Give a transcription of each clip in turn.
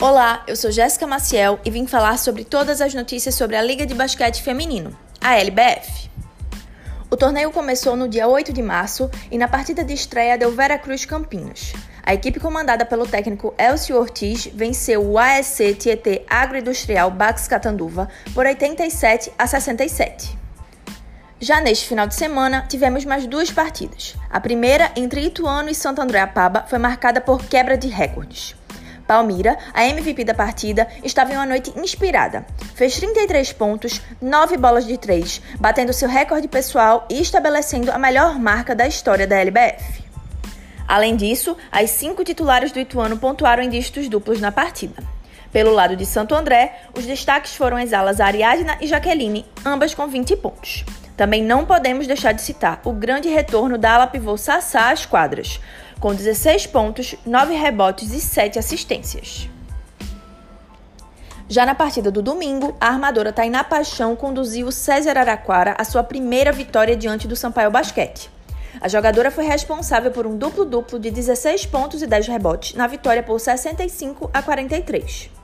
Olá, eu sou Jéssica Maciel e vim falar sobre todas as notícias sobre a Liga de Basquete Feminino, a LBF. O torneio começou no dia 8 de março e na partida de estreia deu Vera Cruz Campinas. A equipe comandada pelo técnico Elcio Ortiz venceu o ASC Tietê Agroindustrial Bax Catanduva por 87 a 67. Já neste final de semana, tivemos mais duas partidas. A primeira, entre Ituano e Santo André Apaba, foi marcada por quebra de recordes. Palmira, a MVP da partida, estava em uma noite inspirada. Fez 33 pontos, 9 bolas de 3, batendo seu recorde pessoal e estabelecendo a melhor marca da história da LBF. Além disso, as cinco titulares do Ituano pontuaram em dígitos duplos na partida. Pelo lado de Santo André, os destaques foram as alas Ariadna e Jaqueline, ambas com 20 pontos. Também não podemos deixar de citar o grande retorno da ala pivô Sassá às quadras, com 16 pontos, 9 rebotes e 7 assistências. Já na partida do domingo, a armadora Tainá Paixão conduziu o César Araquara à sua primeira vitória diante do Sampaio Basquete. A jogadora foi responsável por um duplo-duplo de 16 pontos e 10 rebotes na vitória por 65 a 43.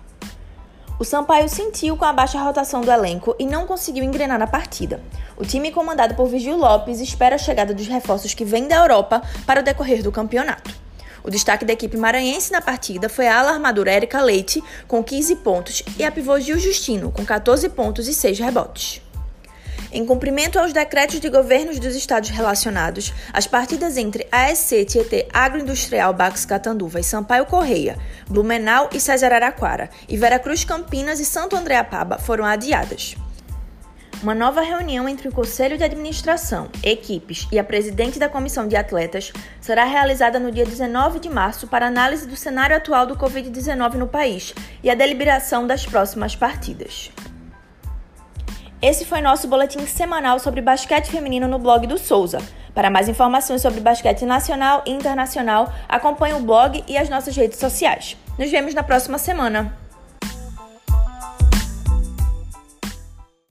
O Sampaio sentiu com a baixa rotação do elenco e não conseguiu engrenar na partida. O time comandado por Vigil Lopes espera a chegada dos reforços que vêm da Europa para o decorrer do campeonato. O destaque da equipe maranhense na partida foi a alarmadora Erika Leite, com 15 pontos, e a pivô Gil Justino, com 14 pontos e 6 rebotes. Em cumprimento aos decretos de governos dos estados relacionados, as partidas entre ASC Tietê Agroindustrial Bax Catanduva e Sampaio Correia, Blumenau e César Araquara, e Veracruz Campinas e Santo André Apaba foram adiadas. Uma nova reunião entre o Conselho de Administração, equipes e a presidente da Comissão de Atletas será realizada no dia 19 de março para análise do cenário atual do Covid-19 no país e a deliberação das próximas partidas. Esse foi nosso boletim semanal sobre basquete feminino no blog do Souza. Para mais informações sobre basquete nacional e internacional, acompanhe o blog e as nossas redes sociais. Nos vemos na próxima semana.